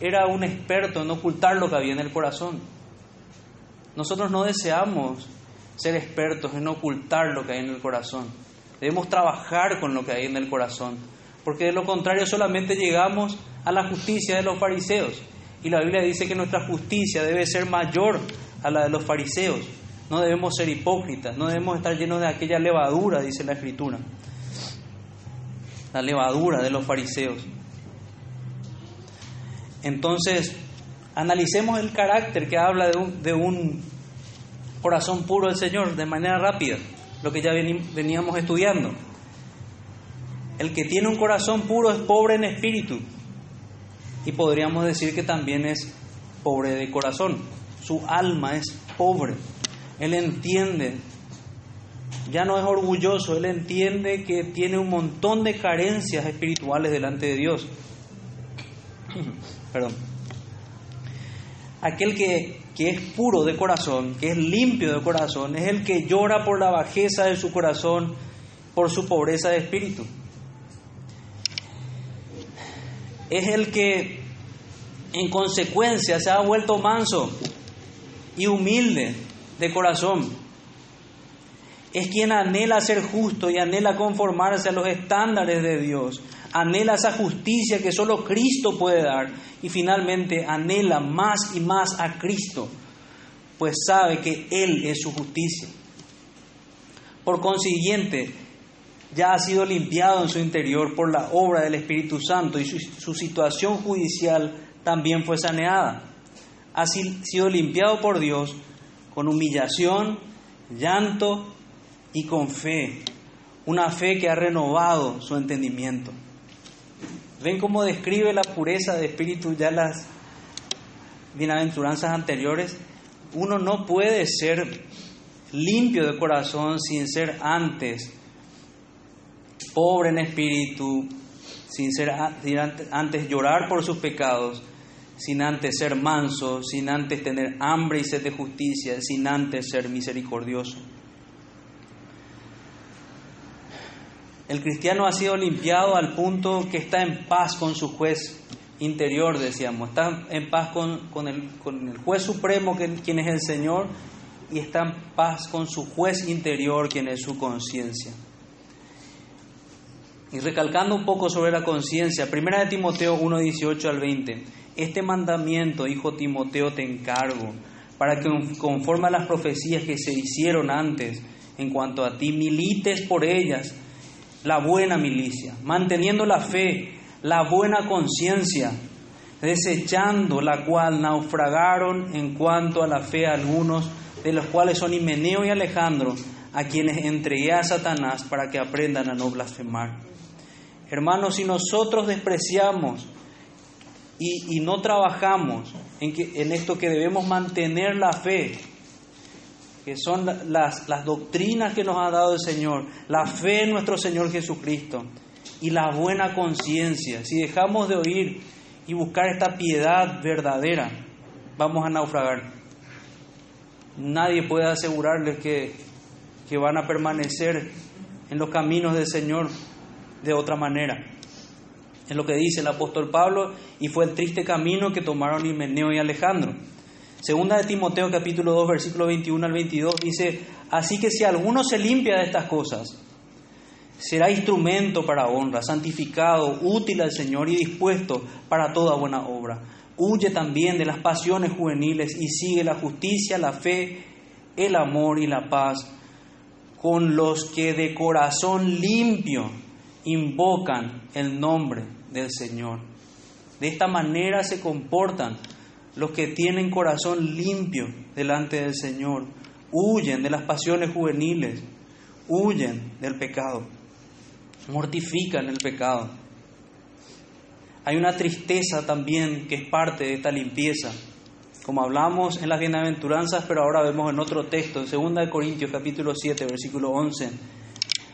era un experto en ocultar lo que había en el corazón. Nosotros no deseamos ser expertos en ocultar lo que hay en el corazón. Debemos trabajar con lo que hay en el corazón, porque de lo contrario solamente llegamos a la justicia de los fariseos. Y la Biblia dice que nuestra justicia debe ser mayor a la de los fariseos. No debemos ser hipócritas, no debemos estar llenos de aquella levadura, dice la Escritura. La levadura de los fariseos. Entonces, analicemos el carácter que habla de un, de un corazón puro del Señor de manera rápida, lo que ya veníamos estudiando. El que tiene un corazón puro es pobre en espíritu y podríamos decir que también es pobre de corazón. Su alma es pobre. Él entiende, ya no es orgulloso, él entiende que tiene un montón de carencias espirituales delante de Dios. Perdón. Aquel que, que es puro de corazón, que es limpio de corazón, es el que llora por la bajeza de su corazón, por su pobreza de espíritu. Es el que en consecuencia se ha vuelto manso y humilde de corazón. Es quien anhela ser justo y anhela conformarse a los estándares de Dios. Anhela esa justicia que solo Cristo puede dar. Y finalmente anhela más y más a Cristo, pues sabe que Él es su justicia. Por consiguiente, ya ha sido limpiado en su interior por la obra del Espíritu Santo y su, su situación judicial también fue saneada. Ha sido limpiado por Dios con humillación, llanto y con fe. Una fe que ha renovado su entendimiento. ¿Ven cómo describe la pureza de espíritu ya las bienaventuranzas anteriores? Uno no puede ser limpio de corazón sin ser antes pobre en espíritu, sin ser antes llorar por sus pecados sin antes ser manso, sin antes tener hambre y sed de justicia, sin antes ser misericordioso. El cristiano ha sido limpiado al punto que está en paz con su juez interior, decíamos, está en paz con, el, juez supremo, quien es el Señor, y está en paz con su juez interior, quien es su conciencia. Y recalcando un poco sobre la conciencia, 1 de Timoteo 1, 18 al 20. Este mandamiento, hijo Timoteo, te encargo, para que conforme a las profecías que se hicieron antes, en cuanto a ti, milites por ellas la buena milicia, manteniendo la fe, la buena conciencia, desechando la cual naufragaron en cuanto a la fe algunos, de los cuales son Himeneo y Alejandro, a quienes entregué a Satanás para que aprendan a no blasfemar. Hermanos, si nosotros despreciamos y, no trabajamos en, esto que debemos mantener la fe, que son las, las doctrinas que nos ha dado el Señor, la fe en nuestro Señor Jesucristo y la buena conciencia, si dejamos de oír y buscar esta piedad verdadera, vamos a naufragar. Nadie puede asegurarles que, que van a permanecer en los caminos del Señor de otra manera. Es lo que dice el apóstol Pablo y fue el triste camino que tomaron Himeneo y Alejandro. Segunda de Timoteo capítulo 2 versículo 21 al 22 dice, así que si alguno se limpia de estas cosas, será instrumento para honra, santificado, útil al Señor y dispuesto para toda buena obra. Huye también de las pasiones juveniles y sigue la justicia, la fe, el amor y la paz con los que de corazón limpio invocan el nombre del Señor. De esta manera se comportan los que tienen corazón limpio delante del Señor. Huyen de las pasiones juveniles, huyen del pecado, mortifican el pecado. Hay una tristeza también que es parte de esta limpieza. como hablamos en las bienaventuranzas, pero ahora vemos en otro texto, en 2 Corintios capítulo 7, versículo 11.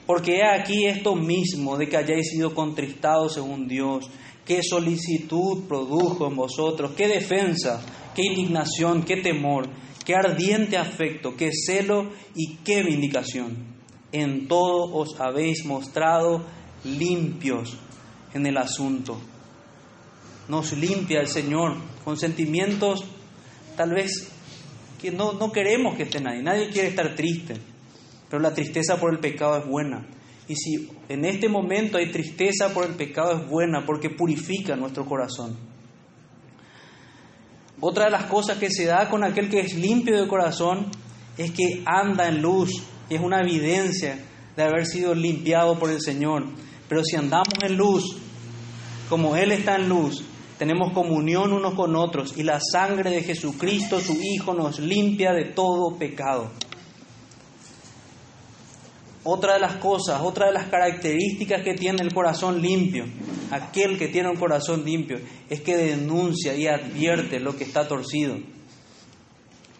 Porque he aquí esto mismo, de que hayáis sido contristados según Dios, qué solicitud produjo en vosotros, qué defensa, qué indignación, qué temor, qué ardiente afecto, qué celo y qué vindicación. En todo os habéis mostrado limpios en el asunto. Nos limpia el Señor con sentimientos tal vez que no, no queremos que esté nadie, nadie quiere estar triste, pero la tristeza por el pecado es buena. Y si en este momento hay tristeza por el pecado es buena porque purifica nuestro corazón. Otra de las cosas que se da con aquel que es limpio de corazón es que anda en luz, y es una evidencia de haber sido limpiado por el Señor. Pero si andamos en luz, como Él está en luz, tenemos comunión unos con otros y la sangre de Jesucristo, su Hijo, nos limpia de todo pecado. Otra de las cosas, otra de las características que tiene el corazón limpio, aquel que tiene un corazón limpio, es que denuncia y advierte lo que está torcido.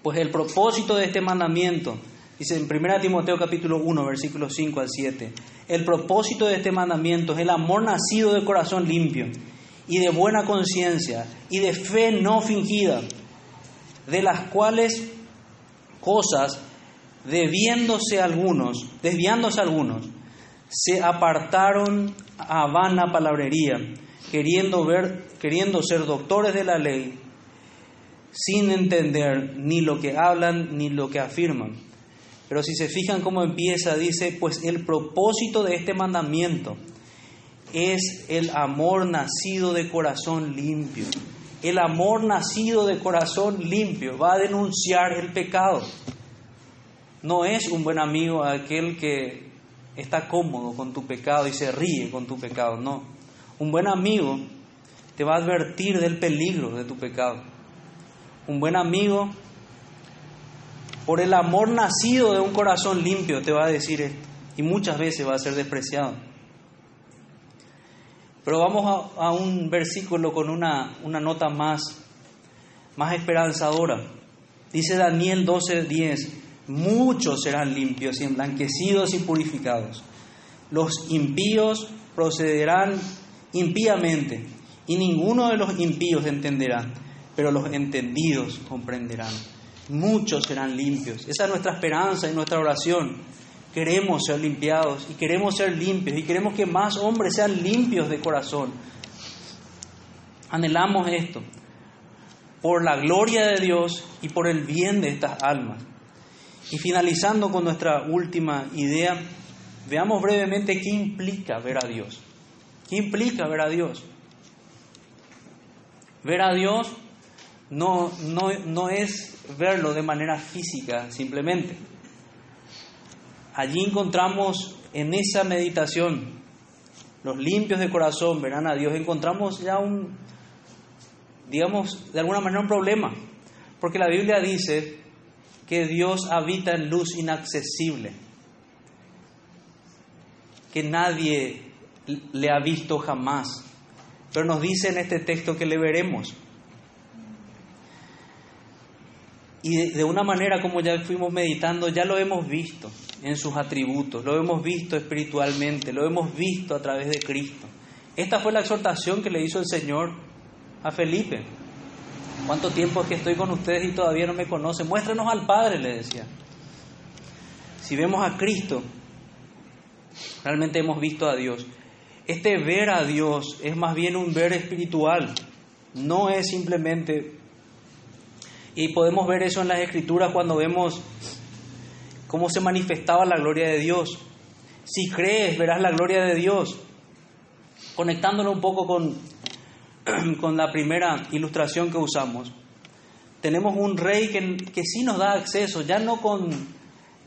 Pues el propósito de este mandamiento, dice en 1 Timoteo capítulo 1, versículos 5 al 7, el propósito de este mandamiento es el amor nacido de corazón limpio y de buena conciencia y de fe no fingida, de las cuales cosas, debiéndose algunos, desviándose algunos, se apartaron a vana palabrería, queriendo ver, queriendo ser doctores de la ley, sin entender ni lo que hablan ni lo que afirman. Pero si se fijan cómo empieza, dice, pues el propósito de este mandamiento es el amor nacido de corazón limpio. El amor nacido de corazón limpio va a denunciar el pecado. No es un buen amigo aquel que está cómodo con tu pecado y se ríe con tu pecado, no. Un buen amigo te va a advertir del peligro de tu pecado. Un buen amigo, por el amor nacido de un corazón limpio, te va a decir esto. Y muchas veces va a ser despreciado. Pero vamos a, un versículo con una, una, nota más, más esperanzadora. Dice Daniel 12:10, muchos serán limpios y emblanquecidos y purificados. Los impíos procederán impíamente y ninguno de los impíos entenderá, pero los entendidos comprenderán. Muchos serán limpios. Esa es nuestra esperanza y nuestra oración queremos ser limpiados y queremos ser limpios y queremos que más hombres sean limpios de corazón. Anhelamos esto por la gloria de Dios y por el bien de estas almas. Y finalizando con nuestra última idea, veamos brevemente qué implica ver a Dios. ¿Qué implica ver a Dios? Ver a Dios no, no, no es verlo de manera física simplemente allí encontramos en esa meditación, los limpios de corazón verán a Dios, encontramos ya un, digamos, de alguna manera un problema, porque la Biblia dice que Dios habita en luz inaccesible, que nadie le ha visto jamás, pero nos dice en este texto que le veremos. Y de, una manera como ya fuimos meditando, ya lo hemos visto en sus atributos, lo hemos visto espiritualmente, lo hemos visto a través de Cristo. Esta fue la exhortación que le hizo el Señor a Felipe. ¿Cuánto tiempo es que estoy con ustedes y todavía no me conocen? Muéstrenos al Padre, le decía. Si vemos a Cristo, realmente hemos visto a Dios. Este ver a Dios es más bien un ver espiritual, no es simplemente y podemos ver eso en las escrituras cuando vemos cómo se manifestaba la gloria de Dios. Si crees, verás la gloria de Dios. Conectándolo un poco con, con la primera ilustración que usamos. Tenemos un rey que, que sí nos da acceso, ya no con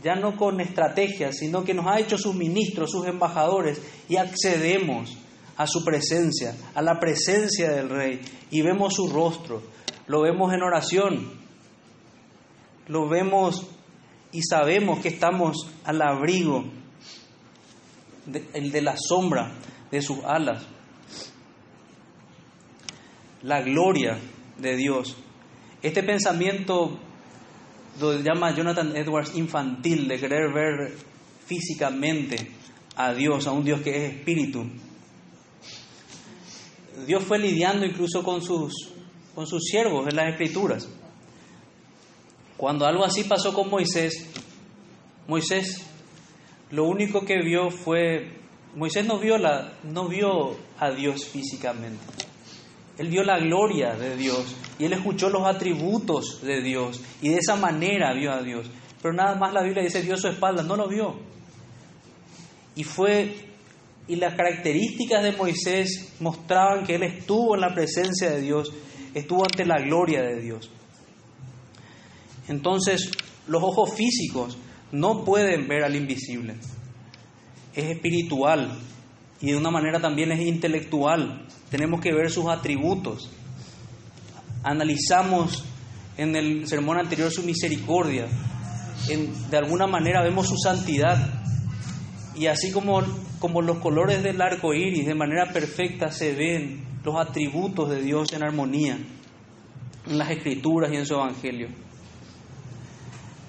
ya no con estrategias, sino que nos ha hecho sus ministros, sus embajadores, y accedemos a su presencia, a la presencia del Rey, y vemos su rostro, lo vemos en oración, lo vemos y sabemos que estamos al abrigo de, de la sombra de sus alas. La gloria de Dios Este pensamiento lo llama Jonathan Edwards infantil, de querer ver físicamente a Dios, a un Dios que es espíritu. Dios fue lidiando incluso con sus, con sus siervos en las escrituras. Cuando algo así pasó con Moisés, Moisés lo único que vio fue, Moisés no vio, la, no vio a Dios físicamente. Él vio la gloria de Dios y él escuchó los atributos de Dios y de esa manera vio a Dios. Pero nada más la Biblia dice dio su espalda, no lo vio. Y fue y las características de Moisés mostraban que él estuvo en la presencia de Dios, estuvo ante la gloria de Dios. Entonces, los ojos físicos no pueden ver al invisible. Es espiritual y de una manera también es intelectual. Tenemos que ver sus atributos. Analizamos en el sermón anterior su misericordia. de alguna manera vemos su santidad. Y así como, como los colores del arco iris de manera perfecta se ven los atributos de Dios en armonía en las escrituras y en su evangelio.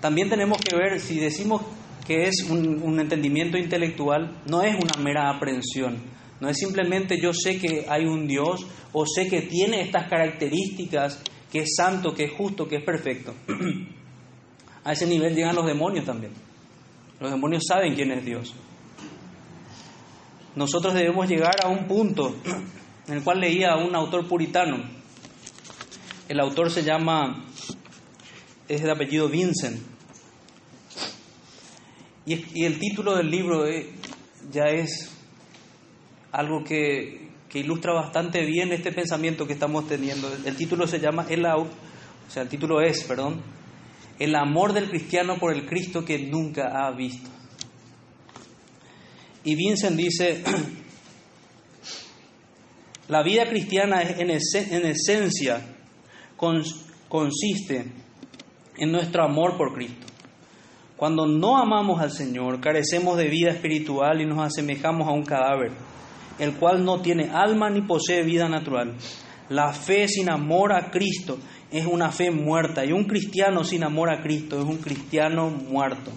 También tenemos que ver, si decimos que es un, entendimiento intelectual, no es una mera aprehensión, no es simplemente yo sé que hay un Dios o sé que tiene estas características, que es santo, que es justo, que es perfecto. A ese nivel llegan los demonios también. Los demonios saben quién es Dios. Nosotros debemos llegar a un punto en el cual leía a un autor puritano. El autor se llama, es de apellido Vincent. Y, el título del libro eh, ya es algo que, ilustra bastante bien este pensamiento que estamos teniendo. El título se llama, el, o sea, el título es, perdón, El amor del cristiano por el Cristo que nunca ha visto. Y Vincent dice, la vida cristiana en, en esencia consiste en nuestro amor por Cristo. Cuando no amamos al Señor, carecemos de vida espiritual y nos asemejamos a un cadáver, el cual no tiene alma ni posee vida natural. La fe sin amor a Cristo es una fe muerta y un cristiano sin amor a Cristo es un cristiano muerto,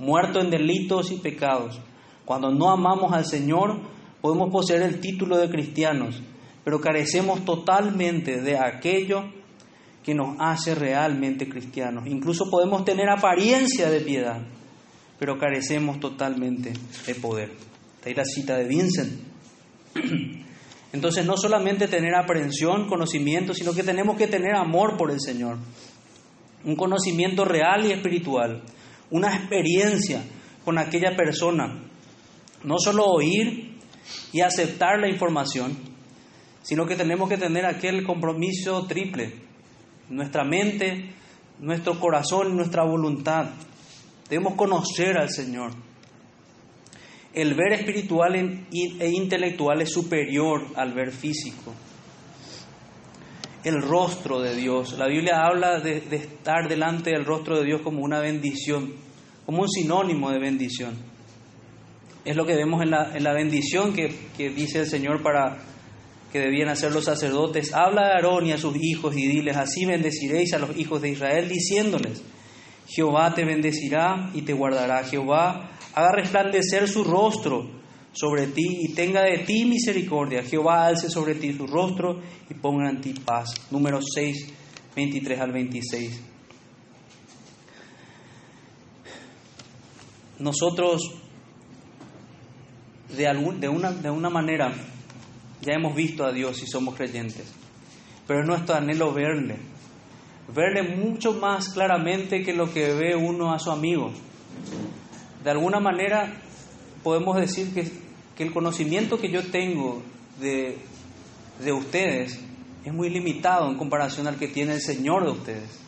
muerto en delitos y pecados. Cuando no amamos al Señor, podemos poseer el título de cristianos, pero carecemos totalmente de aquello que nos hace realmente cristianos. Incluso podemos tener apariencia de piedad, pero carecemos totalmente de poder. Está ahí la cita de Vincent. Entonces no solamente tener aprehensión, conocimiento, sino que tenemos que tener amor por el Señor. Un conocimiento real y espiritual. Una experiencia con aquella persona. No solo oír y aceptar la información, sino que tenemos que tener aquel compromiso triple nuestra mente, nuestro corazón, nuestra voluntad. Debemos conocer al Señor. El ver espiritual e intelectual es superior al ver físico. El rostro de Dios. La Biblia habla de, estar delante del rostro de Dios como una bendición, como un sinónimo de bendición. Es lo que vemos en la, en la bendición que, que dice el Señor para que debían hacer los sacerdotes, habla a Aarón y a sus hijos y diles, así bendeciréis a los hijos de Israel, diciéndoles, Jehová te bendecirá y te guardará, Jehová haga resplandecer su rostro sobre ti y tenga de ti misericordia, Jehová alce sobre ti su rostro y ponga en ti paz. Número 6, 23 al 26. Nosotros, de, una manera, ya hemos visto a Dios y somos creyentes, pero es nuestro anhelo verle, verle mucho más claramente que lo que ve uno a su amigo. De alguna manera podemos decir que, que el conocimiento que yo tengo de, de ustedes es muy limitado en comparación al que tiene el Señor de ustedes.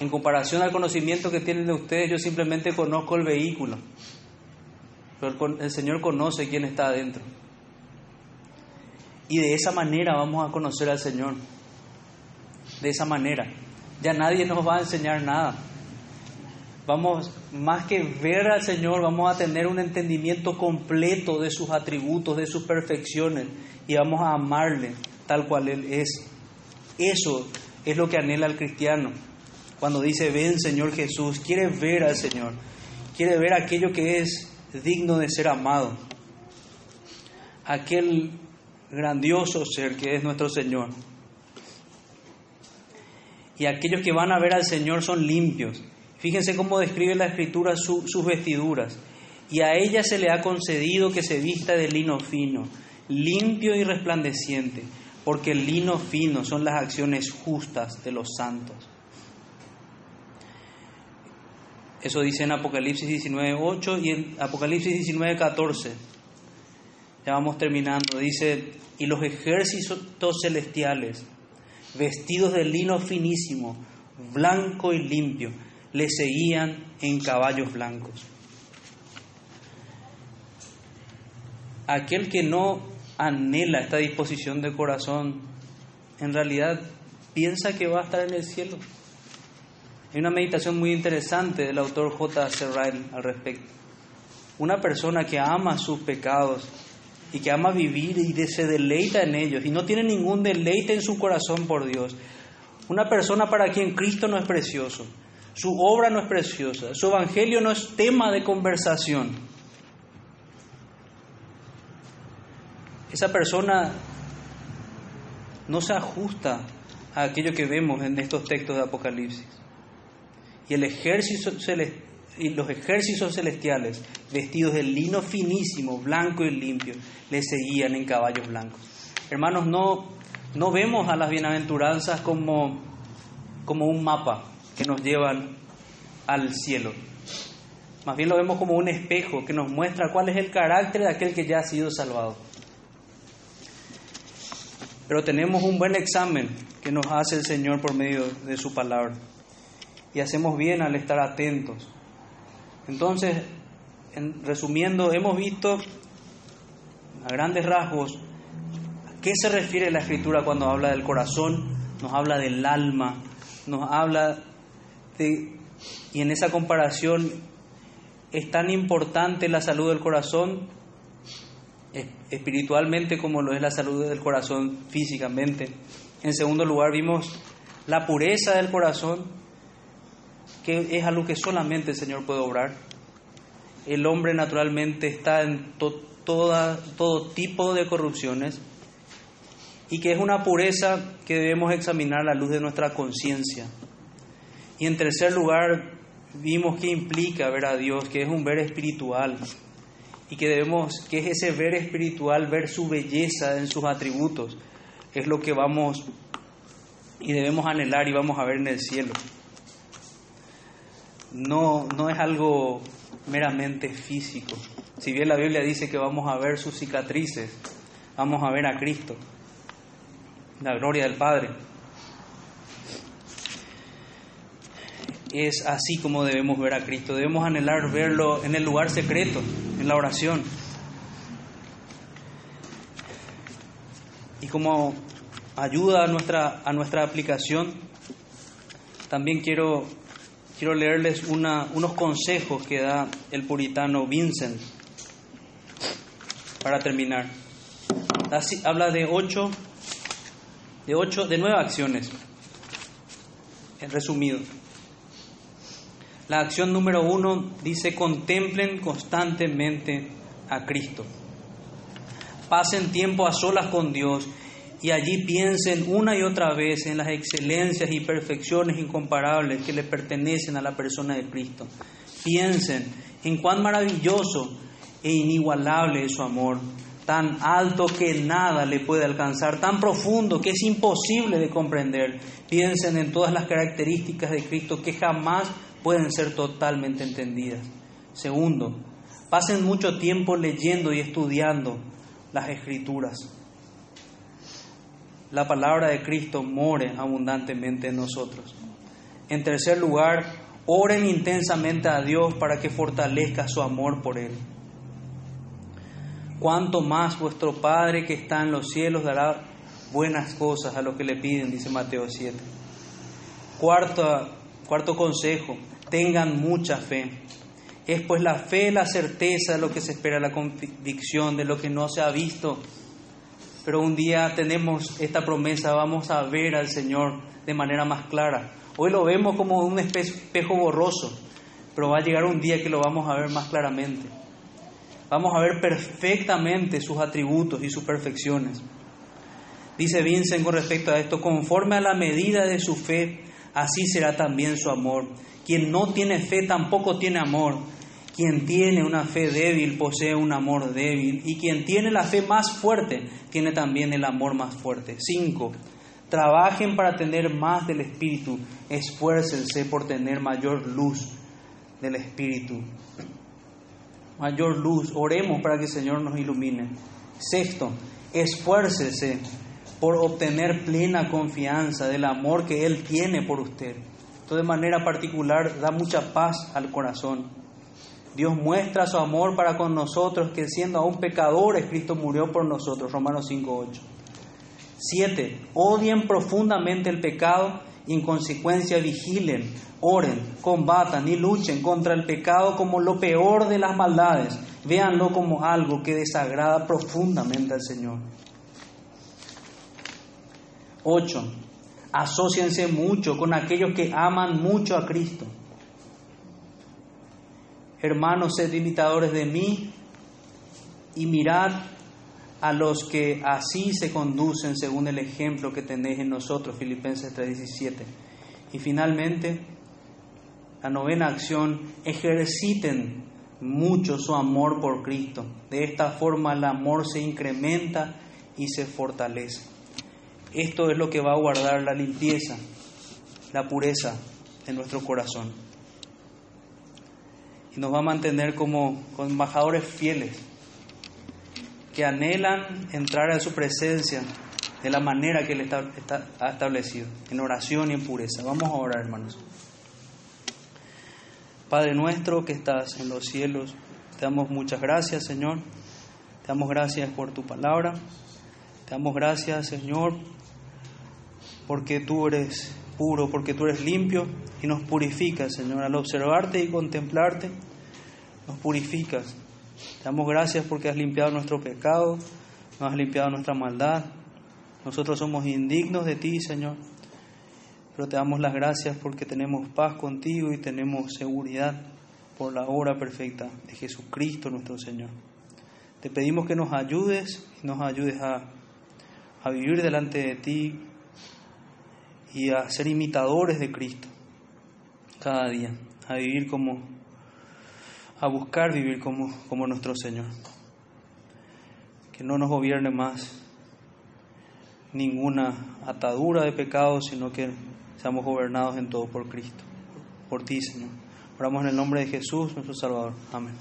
En comparación al conocimiento que tienen de ustedes, yo simplemente conozco el vehículo. Pero el Señor conoce quién está adentro. Y de esa manera vamos a conocer al Señor. De esa manera. Ya nadie nos va a enseñar nada. Vamos, más que ver al Señor, vamos a tener un entendimiento completo de sus atributos, de sus perfecciones, y vamos a amarle tal cual Él es. Eso es lo que anhela el cristiano. Cuando dice, ven Señor Jesús, quiere ver al Señor, quiere ver aquello que es digno de ser amado, aquel grandioso ser que es nuestro Señor. Y aquellos que van a ver al Señor son limpios. Fíjense cómo describe la Escritura sus vestiduras. Y a ella se le ha concedido que se vista de lino fino, limpio y resplandeciente, porque el lino fino son las acciones justas de los santos. Eso dice en Apocalipsis 19.8 y en Apocalipsis 19.14. Ya vamos terminando. Dice, y los ejércitos celestiales, vestidos de lino finísimo, blanco y limpio, le seguían en caballos blancos. Aquel que no anhela esta disposición de corazón, en realidad piensa que va a estar en el cielo. Hay una meditación muy interesante del autor J. Serrail al respecto. Una persona que ama sus pecados y que ama vivir y se deleita en ellos y no tiene ningún deleite en su corazón por Dios. Una persona para quien Cristo no es precioso, su obra no es preciosa, su evangelio no es tema de conversación. Esa persona no se ajusta a aquello que vemos en estos textos de Apocalipsis. Y, el ejército y los ejércitos celestiales, vestidos de lino finísimo, blanco y limpio, le seguían en caballos blancos. Hermanos, no, no vemos a las bienaventuranzas como, como un mapa que nos llevan al cielo. Más bien lo vemos como un espejo que nos muestra cuál es el carácter de aquel que ya ha sido salvado. Pero tenemos un buen examen que nos hace el Señor por medio de su palabra. Y hacemos bien al estar atentos. Entonces, en, resumiendo, hemos visto a grandes rasgos a qué se refiere la escritura cuando habla del corazón, nos habla del alma, nos habla de... Y en esa comparación es tan importante la salud del corazón espiritualmente como lo es la salud del corazón físicamente. En segundo lugar, vimos la pureza del corazón, que es algo que solamente el Señor puede obrar. El hombre naturalmente está en todo tipo de corrupciones y que es una pureza que debemos examinar a la luz de nuestra conciencia. Y en tercer lugar, vimos que implica ver a Dios, que es un ver espiritual, y que debemos, que es ese ver espiritual, ver su belleza en sus atributos, es lo que vamos y debemos anhelar y vamos a ver en el cielo. No, no es algo meramente físico. Si bien la Biblia dice que vamos a ver sus cicatrices, vamos a ver a Cristo, la gloria del Padre. Es así como debemos ver a Cristo. Debemos anhelar verlo en el lugar secreto, en la oración. Y como ayuda a nuestra, a nuestra aplicación, también quiero, quiero leerles una, unos consejos que da el puritano Vincent para terminar. Habla de ocho, de ocho, de nueve acciones, en resumido. La acción número uno dice, contemplen constantemente a Cristo. Pasen tiempo a solas con Dios y allí piensen una y otra vez en las excelencias y perfecciones incomparables que le pertenecen a la persona de Cristo. Piensen en cuán maravilloso e inigualable es su amor, tan alto que nada le puede alcanzar, tan profundo que es imposible de comprender. Piensen en todas las características de Cristo que jamás pueden ser totalmente entendidas. Segundo, pasen mucho tiempo leyendo y estudiando las escrituras. La palabra de Cristo more abundantemente en nosotros. En tercer lugar, oren intensamente a Dios para que fortalezca su amor por Él. Cuanto más vuestro Padre que está en los cielos dará buenas cosas a los que le piden, dice Mateo 7. Cuarto, cuarto consejo, tengan mucha fe. Es pues la fe la certeza de lo que se espera, la convicción de lo que no se ha visto, pero un día tenemos esta promesa, vamos a ver al Señor de manera más clara. Hoy lo vemos como un espejo borroso, pero va a llegar un día que lo vamos a ver más claramente. Vamos a ver perfectamente sus atributos y sus perfecciones. Dice Vincent con respecto a esto, conforme a la medida de su fe, así será también su amor. Quien no tiene fe tampoco tiene amor. Quien tiene una fe débil posee un amor débil. Y quien tiene la fe más fuerte tiene también el amor más fuerte. 5. Trabajen para tener más del Espíritu. Esfuércense por tener mayor luz del Espíritu. Mayor luz. Oremos para que el Señor nos ilumine. Sexto, esfuércese por obtener plena confianza del amor que Él tiene por usted. Esto de manera particular da mucha paz al corazón. Dios muestra su amor para con nosotros, que siendo aún pecadores, Cristo murió por nosotros. Romanos 5.8. 7. Odien profundamente el pecado y en consecuencia vigilen, oren, combatan y luchen contra el pecado como lo peor de las maldades. Véanlo como algo que desagrada profundamente al Señor. 8. Asociense mucho con aquellos que aman mucho a Cristo. Hermanos, sed imitadores de mí y mirad a los que así se conducen según el ejemplo que tenéis en nosotros, Filipenses 3:17. Y finalmente, la novena acción, ejerciten mucho su amor por Cristo. De esta forma el amor se incrementa y se fortalece. Esto es lo que va a guardar la limpieza, la pureza de nuestro corazón. Y nos va a mantener como, embajadores fieles que anhelan entrar a su presencia de la manera que Él está, ha establecido, en oración y en pureza. Vamos a orar, hermanos. Padre nuestro que estás en los cielos, te damos muchas gracias, Señor. Te damos gracias por tu palabra. Te damos gracias, Señor, porque tú eres puro, porque tú eres limpio y nos purificas, Señor. Al observarte y contemplarte, nos purificas. Te damos gracias porque has limpiado nuestro pecado, nos has limpiado nuestra maldad. Nosotros somos indignos de ti, Señor, pero te damos las gracias porque tenemos paz contigo y tenemos seguridad por la obra perfecta de Jesucristo nuestro Señor. Te pedimos que nos ayudes y nos ayudes a, a vivir delante de ti y a ser imitadores de Cristo cada día, a vivir como, a buscar vivir como, como nuestro Señor. Que no nos gobierne más ninguna atadura de pecado, sino que seamos gobernados en todo por Cristo, por ti, Señor. Oramos en el nombre de Jesús, nuestro Salvador. Amén.